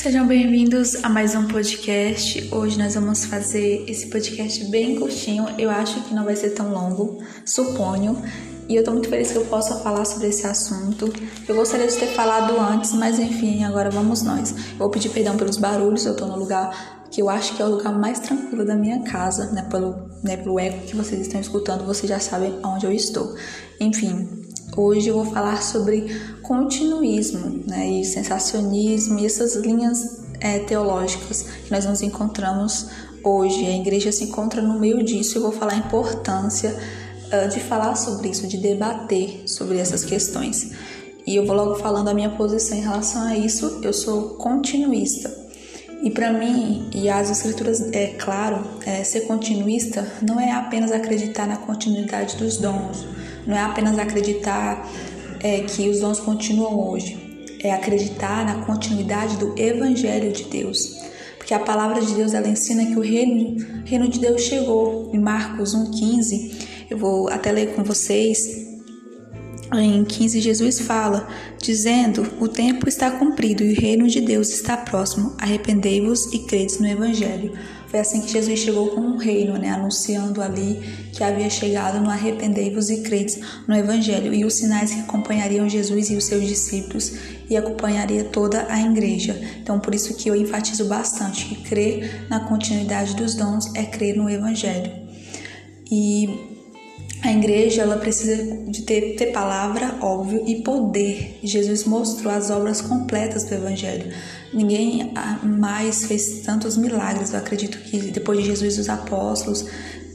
Sejam bem-vindos a mais um podcast. Hoje nós vamos fazer esse podcast bem curtinho. Eu acho que não vai ser tão longo, suponho. E eu tô muito feliz que eu possa falar sobre esse assunto. Eu gostaria de ter falado antes, mas enfim, agora vamos nós. Eu vou pedir perdão pelos barulhos, eu tô no lugar que eu acho que é o lugar mais tranquilo da minha casa, né? Pelo, né, pelo eco que vocês estão escutando, vocês já sabem onde eu estou. Enfim, Hoje eu vou falar sobre continuismo né, e sensacionismo e essas linhas é, teológicas que nós nos encontramos hoje. A igreja se encontra no meio disso. Eu vou falar a importância uh, de falar sobre isso, de debater sobre essas questões. E eu vou logo falando a minha posição em relação a isso. Eu sou continuista. E para mim, e as escrituras, é claro, é, ser continuista não é apenas acreditar na continuidade dos dons não é apenas acreditar é, que os dons continuam hoje, é acreditar na continuidade do Evangelho de Deus. Porque a palavra de Deus ela ensina que o reino, reino de Deus chegou. Em Marcos 1,15, eu vou até ler com vocês. Em 15, Jesus fala, dizendo: O tempo está cumprido e o reino de Deus está próximo. Arrependei-vos e credes no Evangelho. Foi assim que Jesus chegou com o reino, né, anunciando ali que havia chegado no arrependei-vos e credes no evangelho e os sinais que acompanhariam Jesus e os seus discípulos e acompanharia toda a igreja. Então, por isso que eu enfatizo bastante que crer na continuidade dos dons é crer no evangelho. E a igreja ela precisa de ter, ter palavra, óbvio, e poder. Jesus mostrou as obras completas do Evangelho. Ninguém mais fez tantos milagres. Eu acredito que depois de Jesus, os apóstolos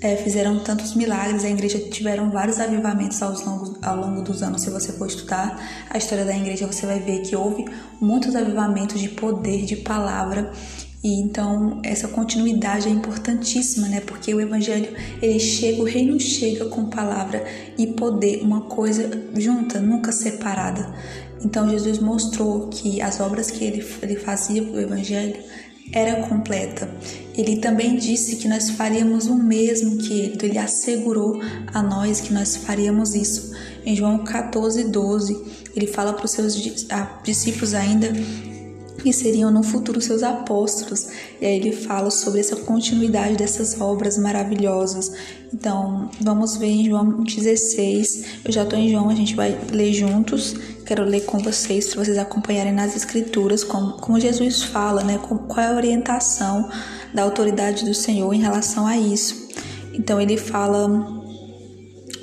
é, fizeram tantos milagres. A igreja tiveram vários avivamentos ao longo, ao longo dos anos. Se você for estudar a história da igreja, você vai ver que houve muitos avivamentos de poder, de palavra. E então essa continuidade é importantíssima, né? Porque o evangelho ele chega, o reino chega com palavra e poder, uma coisa junta, nunca separada. Então Jesus mostrou que as obras que ele, ele fazia o Evangelho era completa. Ele também disse que nós faríamos o mesmo que ele, então ele assegurou a nós que nós faríamos isso. Em João 14, 12, ele fala para os seus discípulos ainda que seriam no futuro seus apóstolos. E aí ele fala sobre essa continuidade dessas obras maravilhosas. Então, vamos ver em João 16. Eu já estou em João, a gente vai ler juntos. Quero ler com vocês, para vocês acompanharem nas escrituras como, como Jesus fala, né? qual é a orientação da autoridade do Senhor em relação a isso. Então, ele fala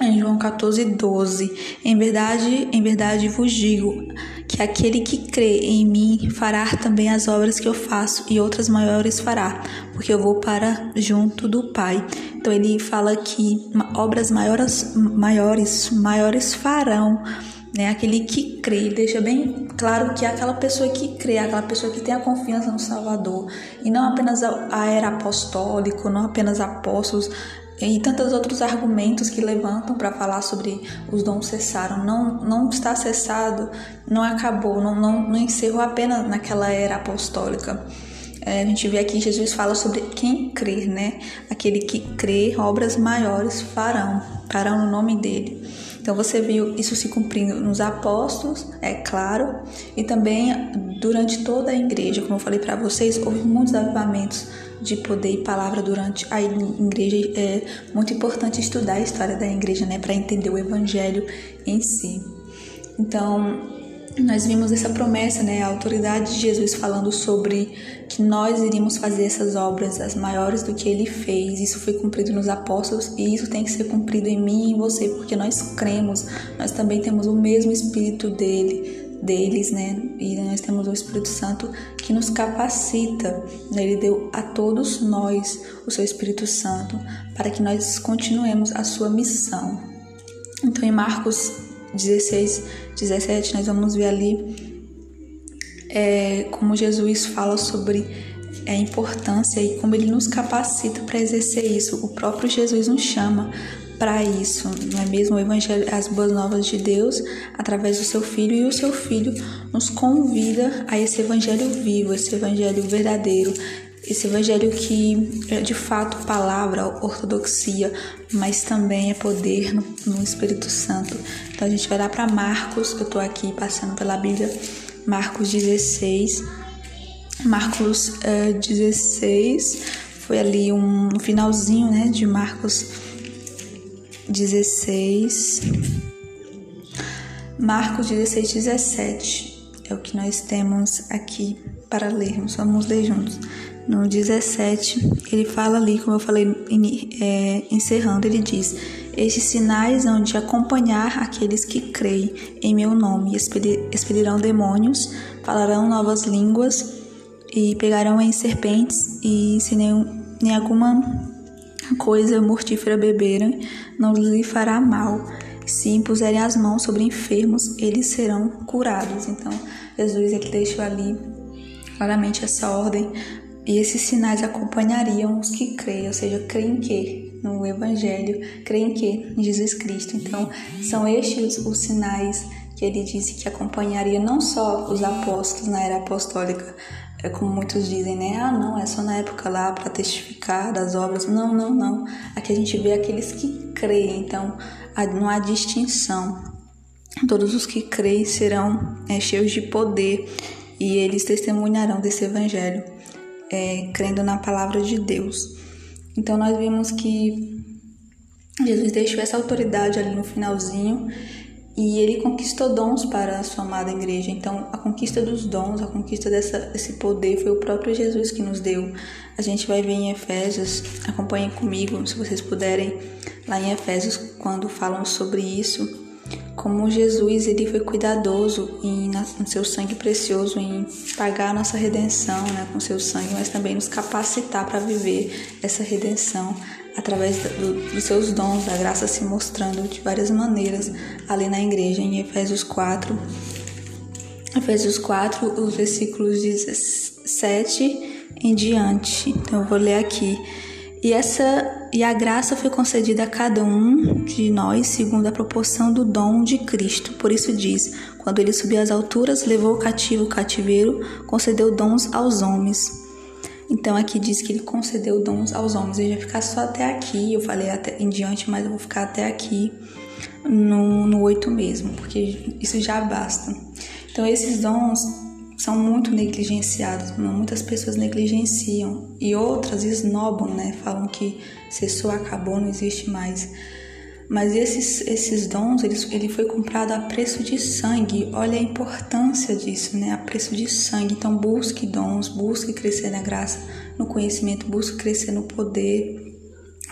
em João 14, 12: Em verdade, em verdade vos digo que aquele que crê em mim fará também as obras que eu faço e outras maiores fará, porque eu vou para junto do Pai. Então ele fala que obras maiores, maiores, maiores farão. Né, aquele que crê, deixa bem claro que é aquela pessoa que crê, aquela pessoa que tem a confiança no Salvador, e não apenas a era apostólico, não apenas apóstolos, e tantos outros argumentos que levantam para falar sobre os dons cessaram. Não, não está cessado, não acabou, não, não, não encerrou apenas naquela era apostólica. É, a gente vê aqui Jesus fala sobre quem crer, né? Aquele que crê, obras maiores farão, farão no nome dele. Então você viu isso se cumprindo nos apóstolos, é claro, e também durante toda a igreja. Como eu falei para vocês, houve muitos avivamentos de poder e palavra durante a igreja. É muito importante estudar a história da igreja, né, para entender o evangelho em si. Então, nós vimos essa promessa, né, a autoridade de Jesus falando sobre que nós iríamos fazer essas obras as maiores do que ele fez. Isso foi cumprido nos apóstolos e isso tem que ser cumprido em mim e em você, porque nós cremos, nós também temos o mesmo espírito dele deles, né? E nós temos o Espírito Santo que nos capacita. Né? Ele deu a todos nós o seu Espírito Santo para que nós continuemos a sua missão. Então, em Marcos 16, 17, nós vamos ver ali é, como Jesus fala sobre a importância e como ele nos capacita para exercer isso. O próprio Jesus nos chama para isso, não é mesmo? O Evangelho, as boas novas de Deus, através do seu Filho, e o seu Filho nos convida a esse Evangelho vivo, esse Evangelho verdadeiro, esse Evangelho que é de fato palavra, ortodoxia, mas também é poder no, no Espírito Santo. Então a gente vai lá para Marcos, eu estou aqui passando pela Bíblia, Marcos 16, Marcos é, 16, foi ali um finalzinho, né, de Marcos 16. Marcos 16, 17 é o que nós temos aqui para lermos. Vamos ler juntos. No 17, ele fala ali, como eu falei, é, encerrando, ele diz: Estes sinais hão de acompanhar aqueles que creem em meu nome, expelirão demônios, falarão novas línguas e pegarão em serpentes, e se nem, nem alguma coisa mortífera beberem, não lhe fará mal. Se impuserem as mãos sobre enfermos, eles serão curados. Então, Jesus ele deixou ali claramente essa ordem e esses sinais acompanhariam os que creem, ou seja, creem que no Evangelho, creem que em Jesus Cristo. Então, são estes os sinais que ele disse que acompanharia não só os apóstolos na era apostólica, é como muitos dizem, né? Ah, não, é só na época lá para testificar das obras. Não, não, não. Aqui a gente vê aqueles que creem, então não há distinção. Todos os que creem serão é, cheios de poder e eles testemunharão desse evangelho é, crendo na palavra de Deus. Então nós vimos que Jesus deixou essa autoridade ali no finalzinho e ele conquistou dons para a sua amada igreja. Então a conquista dos dons, a conquista dessa, desse poder foi o próprio Jesus que nos deu. A gente vai ver em Efésios, acompanhem comigo, se vocês puderem, lá em Efésios, quando falam sobre isso como Jesus ele foi cuidadoso em no seu sangue precioso em pagar a nossa redenção, né, com seu sangue, mas também nos capacitar para viver essa redenção através do, dos seus dons, da graça se mostrando de várias maneiras ali na igreja em Efésios 4. Efésios 4, os versículos 17 em diante. Então eu vou ler aqui. E essa e a graça foi concedida a cada um de nós segundo a proporção do dom de Cristo. Por isso diz: quando ele subiu às alturas, levou o cativo o cativeiro, concedeu dons aos homens. Então aqui diz que ele concedeu dons aos homens. Eu já ficar só até aqui, eu falei até em diante, mas eu vou ficar até aqui no, no 8 mesmo, porque isso já basta. Então esses dons são muito negligenciados, muitas pessoas negligenciam e outras esnobam, né? Falam que cessou, acabou, não existe mais. Mas esses, esses dons, ele, ele foi comprado a preço de sangue. Olha a importância disso, né? A preço de sangue. Então busque dons, busque crescer na graça, no conhecimento, busque crescer no poder,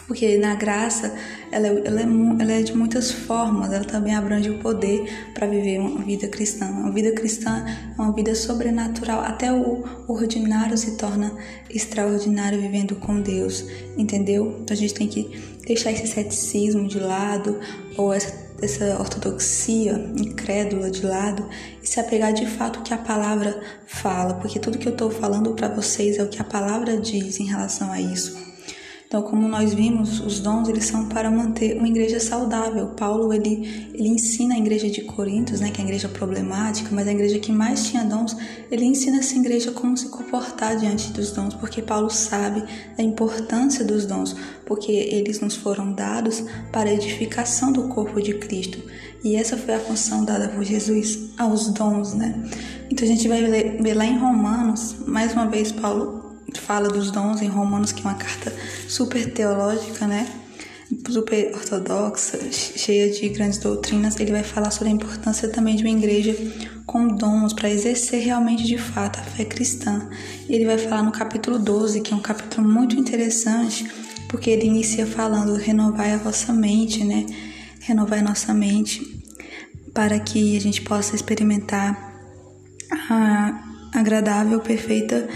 porque na graça ela, é, ela, é, ela é de muitas formas, ela também abrange o poder para viver uma vida cristã. Uma vida cristã é uma vida sobrenatural, até o ordinário se torna extraordinário vivendo com Deus, entendeu? Então a gente tem que deixar esse ceticismo de lado ou essa, essa ortodoxia incrédula de lado e se apegar de fato ao que a palavra fala, porque tudo que eu estou falando para vocês é o que a palavra diz em relação a isso. Então, como nós vimos, os dons eles são para manter uma igreja saudável. Paulo ele, ele ensina a igreja de Corintos, né, que é a igreja problemática, mas a igreja que mais tinha dons, ele ensina essa igreja como se comportar diante dos dons, porque Paulo sabe da importância dos dons, porque eles nos foram dados para a edificação do corpo de Cristo. E essa foi a função dada por Jesus aos dons, né? Então a gente vai ver lá em Romanos, mais uma vez Paulo fala dos dons em Romanos, que é uma carta super teológica, né? Super ortodoxa, cheia de grandes doutrinas. Ele vai falar sobre a importância também de uma igreja com dons para exercer realmente de fato a fé cristã. Ele vai falar no capítulo 12, que é um capítulo muito interessante, porque ele inicia falando: renovai a vossa mente, né? Renovai a nossa mente para que a gente possa experimentar a agradável, perfeita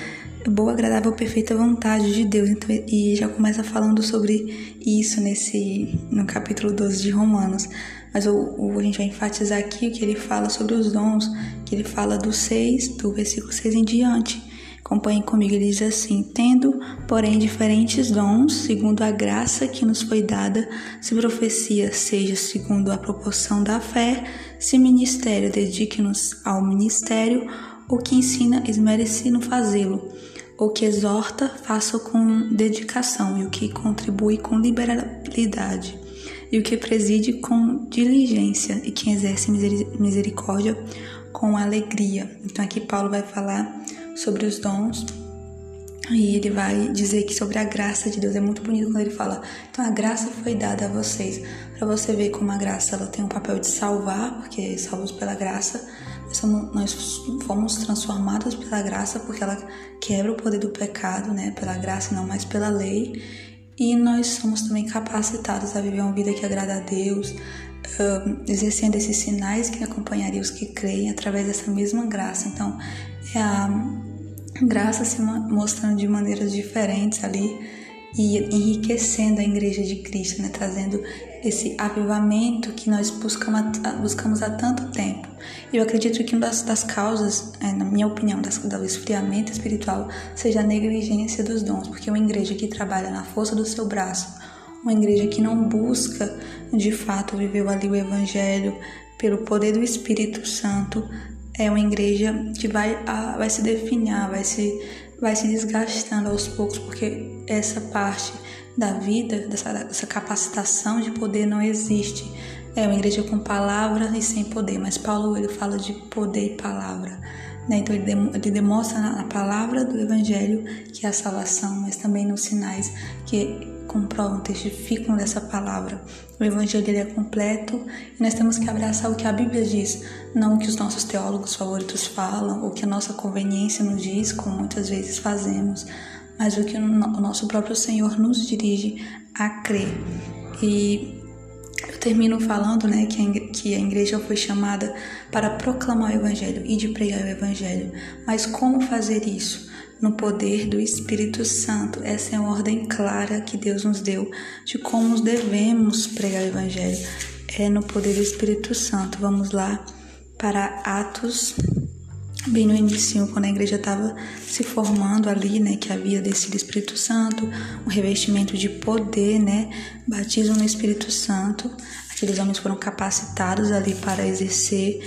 boa, agradável, perfeita vontade de Deus. Então, e já começa falando sobre isso nesse no capítulo 12 de Romanos. Mas o, o, a gente vai enfatizar aqui que ele fala sobre os dons, que ele fala do 6, do versículo 6 em diante. Acompanhe comigo, ele diz assim: Tendo, porém, diferentes dons, segundo a graça que nos foi dada, se profecia seja segundo a proporção da fé, se ministério, dedique-nos ao ministério, o que ensina, esmerece no fazê-lo o que exorta, faça com dedicação, e o que contribui com liberalidade, e o que preside com diligência, e quem exerce misericórdia com alegria. Então aqui Paulo vai falar sobre os dons. E ele vai dizer que sobre a graça de Deus é muito bonito quando ele fala: "Então a graça foi dada a vocês, para você ver como a graça ela tem um papel de salvar, porque salvos pela graça, nós, fomos transformados pela graça porque ela quebra o poder do pecado, né? Pela graça, não mais pela lei. E nós somos também capacitados a viver uma vida que agrada a Deus, exercendo esses sinais que acompanhariam os que creem através dessa mesma graça. Então, é a graça se mostrando de maneiras diferentes ali e enriquecendo a igreja de Cristo, né? trazendo esse avivamento que nós buscamos, buscamos há tanto tempo. Eu acredito que uma das, das causas, é, na minha opinião, das, do esfriamento espiritual seja a negligência dos dons, porque uma igreja que trabalha na força do seu braço, uma igreja que não busca de fato viver ali o evangelho pelo poder do Espírito Santo, é uma igreja que vai, vai se definhar, vai se, vai se desgastando aos poucos, porque essa parte da vida, dessa, dessa capacitação de poder não existe. É uma igreja com palavra e sem poder, mas Paulo ele fala de poder e palavra. Né? Então ele, ele demonstra na palavra do Evangelho que é a salvação, mas também nos sinais que comprovam, testificam dessa palavra. O Evangelho é completo e nós temos que abraçar o que a Bíblia diz, não o que os nossos teólogos favoritos falam, ou que a nossa conveniência nos diz, como muitas vezes fazemos, mas o que o nosso próprio Senhor nos dirige a crer. E eu termino falando né, que a igreja foi chamada para proclamar o Evangelho e de pregar o Evangelho. Mas como fazer isso? No poder do Espírito Santo. Essa é uma ordem clara que Deus nos deu de como devemos pregar o Evangelho. É no poder do Espírito Santo. Vamos lá para Atos bem no início, quando a igreja estava se formando ali, né, que havia descido o Espírito Santo, um revestimento de poder, né, batismo no Espírito Santo. Aqueles homens foram capacitados ali para exercer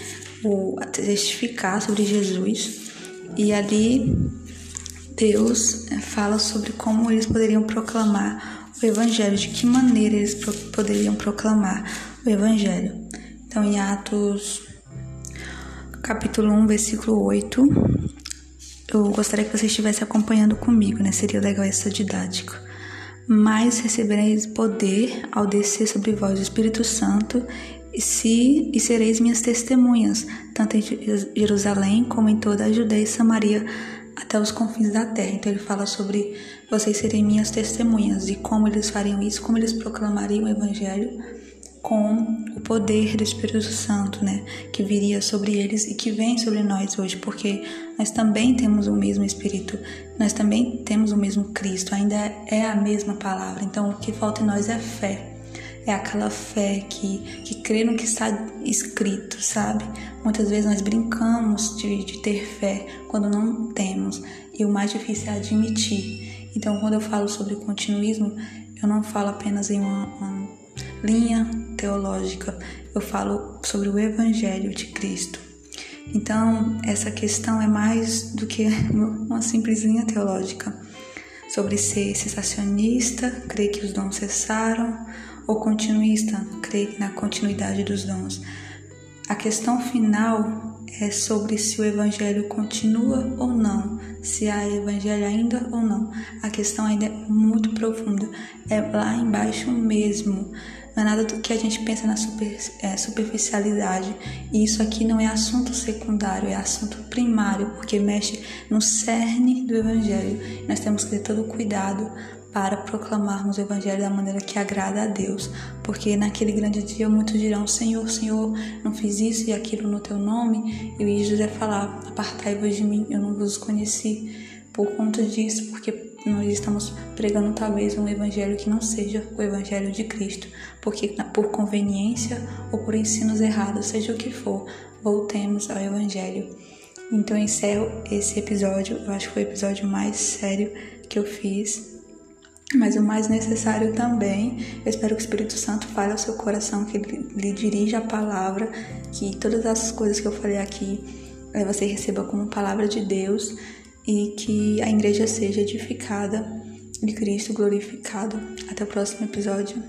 o testificar sobre Jesus. E ali Deus eh, fala sobre como eles poderiam proclamar o evangelho, de que maneira eles poderiam proclamar o evangelho. Então, em Atos capítulo 1, versículo 8. Eu gostaria que você estivesse acompanhando comigo, né? Seria legal essa didática. Mas recebereis poder ao descer sobre vós o Espírito Santo, e, se, e sereis minhas testemunhas, tanto em Jerusalém como em toda a Judeia e Samaria, até os confins da terra. Então ele fala sobre vocês serem minhas testemunhas e como eles fariam isso, como eles proclamariam o evangelho com o poder do Espírito Santo, né, que viria sobre eles e que vem sobre nós hoje, porque nós também temos o mesmo Espírito, nós também temos o mesmo Cristo, ainda é a mesma palavra. Então, o que falta em nós é fé. É aquela fé que, que crê no que está escrito, sabe? Muitas vezes nós brincamos de, de ter fé quando não temos, e o mais difícil é admitir. Então, quando eu falo sobre continuismo, eu não falo apenas em uma, uma linha teológica, eu falo sobre o Evangelho de Cristo. Então, essa questão é mais do que uma simples linha teológica sobre ser cessacionista, crer que os dons cessaram, ou continuista, crer na continuidade dos dons. A questão final é sobre se o evangelho continua ou não, se há evangelho ainda ou não. A questão ainda é muito profunda, é lá embaixo mesmo. Não é nada do que a gente pensa na super, é, superficialidade. E isso aqui não é assunto secundário, é assunto primário, porque mexe no cerne do Evangelho. Nós temos que ter todo o cuidado para proclamarmos o Evangelho da maneira que agrada a Deus, porque naquele grande dia muitos dirão: Senhor, Senhor, não fiz isso e aquilo no teu nome. E José falar: Apartai-vos de mim, eu não vos conheci por conta disso, porque nós estamos pregando talvez um evangelho que não seja o evangelho de Cristo, porque por conveniência ou por ensinos errados, seja o que for, voltemos ao evangelho. Então eu encerro esse episódio, eu acho que foi o episódio mais sério que eu fiz, mas o mais necessário também. Eu espero que o Espírito Santo fale ao seu coração, que ele lhe dirija a palavra, que todas as coisas que eu falei aqui eh, você receba como palavra de Deus e que a igreja seja edificada e Cristo glorificado. Até o próximo episódio.